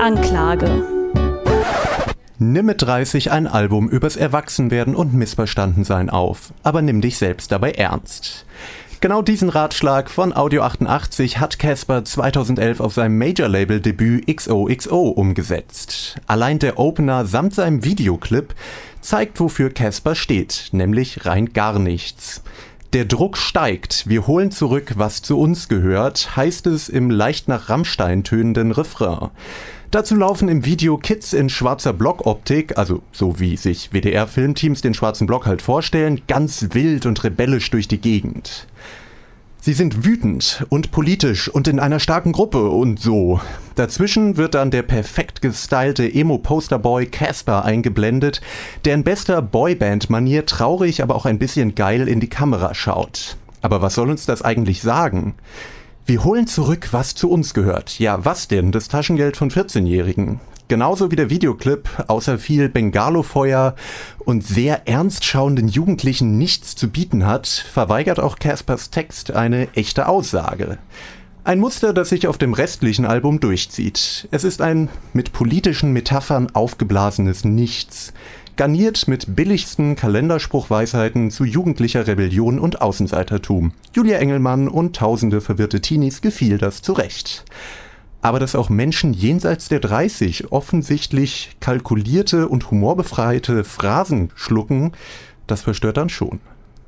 Anklage. Nimm mit 30 ein Album übers Erwachsenwerden und Missverstandensein auf, aber nimm dich selbst dabei ernst. Genau diesen Ratschlag von Audio 88 hat Casper 2011 auf seinem Major-Label-Debüt XOXO umgesetzt. Allein der Opener samt seinem Videoclip zeigt, wofür Casper steht, nämlich rein gar nichts. Der Druck steigt, wir holen zurück, was zu uns gehört, heißt es im leicht nach Rammstein tönenden Refrain. Dazu laufen im Video Kids in schwarzer Blockoptik, also so wie sich WDR-Filmteams den schwarzen Block halt vorstellen, ganz wild und rebellisch durch die Gegend. Sie sind wütend und politisch und in einer starken Gruppe und so. Dazwischen wird dann der perfekt gestylte Emo-Posterboy Casper eingeblendet, der in bester Boyband-Manier traurig, aber auch ein bisschen geil in die Kamera schaut. Aber was soll uns das eigentlich sagen? Wir holen zurück, was zu uns gehört. Ja, was denn? Das Taschengeld von 14-Jährigen. Genauso wie der Videoclip, außer viel Bengalofeuer und sehr ernst schauenden Jugendlichen nichts zu bieten hat, verweigert auch Caspers Text eine echte Aussage. Ein Muster, das sich auf dem restlichen Album durchzieht. Es ist ein mit politischen Metaphern aufgeblasenes Nichts, garniert mit billigsten Kalenderspruchweisheiten zu jugendlicher Rebellion und Außenseitertum. Julia Engelmann und tausende verwirrte Teenies gefiel das zurecht aber dass auch Menschen jenseits der 30 offensichtlich kalkulierte und humorbefreite Phrasen schlucken, das verstört dann schon.